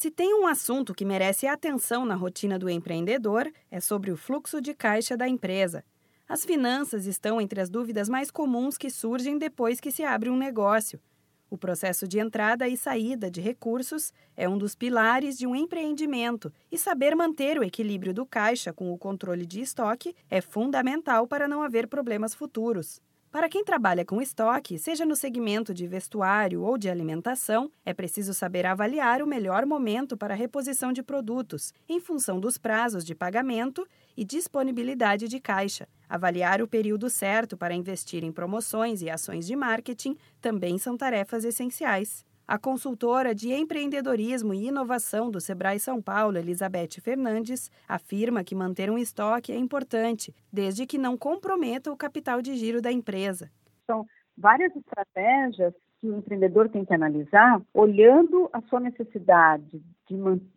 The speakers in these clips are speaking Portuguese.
Se tem um assunto que merece atenção na rotina do empreendedor, é sobre o fluxo de caixa da empresa. As finanças estão entre as dúvidas mais comuns que surgem depois que se abre um negócio. O processo de entrada e saída de recursos é um dos pilares de um empreendimento e saber manter o equilíbrio do caixa com o controle de estoque é fundamental para não haver problemas futuros. Para quem trabalha com estoque, seja no segmento de vestuário ou de alimentação, é preciso saber avaliar o melhor momento para a reposição de produtos, em função dos prazos de pagamento e disponibilidade de caixa. Avaliar o período certo para investir em promoções e ações de marketing também são tarefas essenciais. A consultora de empreendedorismo e inovação do Sebrae São Paulo, Elizabeth Fernandes, afirma que manter um estoque é importante, desde que não comprometa o capital de giro da empresa. São várias estratégias que o empreendedor tem que analisar, olhando a sua necessidade de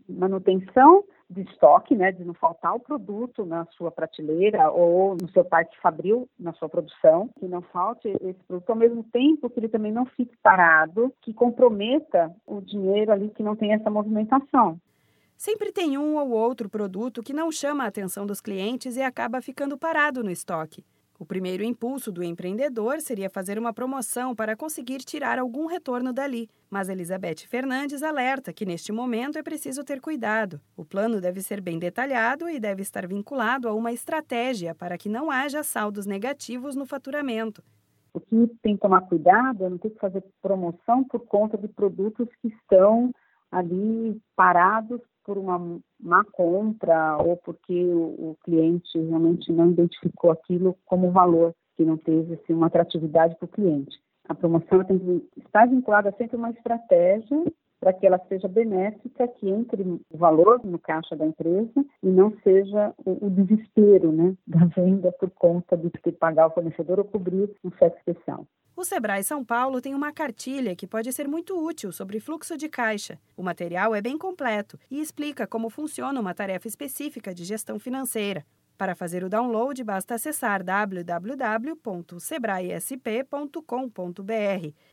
manutenção de estoque, né, de não faltar o produto na sua prateleira ou no seu parque fabril, na sua produção, que não falte esse produto, ao mesmo tempo que ele também não fique parado, que comprometa o dinheiro ali que não tem essa movimentação. Sempre tem um ou outro produto que não chama a atenção dos clientes e acaba ficando parado no estoque. O primeiro impulso do empreendedor seria fazer uma promoção para conseguir tirar algum retorno dali, mas Elizabeth Fernandes alerta que neste momento é preciso ter cuidado. O plano deve ser bem detalhado e deve estar vinculado a uma estratégia para que não haja saldos negativos no faturamento. O que tem que tomar cuidado é não ter que fazer promoção por conta de produtos que estão ali parados por uma má compra ou porque o, o cliente realmente não identificou aquilo como valor, que não teve assim, uma atratividade para o cliente. A promoção tem que estar vinculada sempre a uma estratégia para que ela seja benéfica, que entre o valor no caixa da empresa e não seja o, o desespero né, da venda por conta de ter que pagar o fornecedor ou cobrir um cheque especial. O Sebrae São Paulo tem uma cartilha que pode ser muito útil sobre fluxo de caixa. O material é bem completo e explica como funciona uma tarefa específica de gestão financeira. Para fazer o download, basta acessar www.sebraesp.com.br.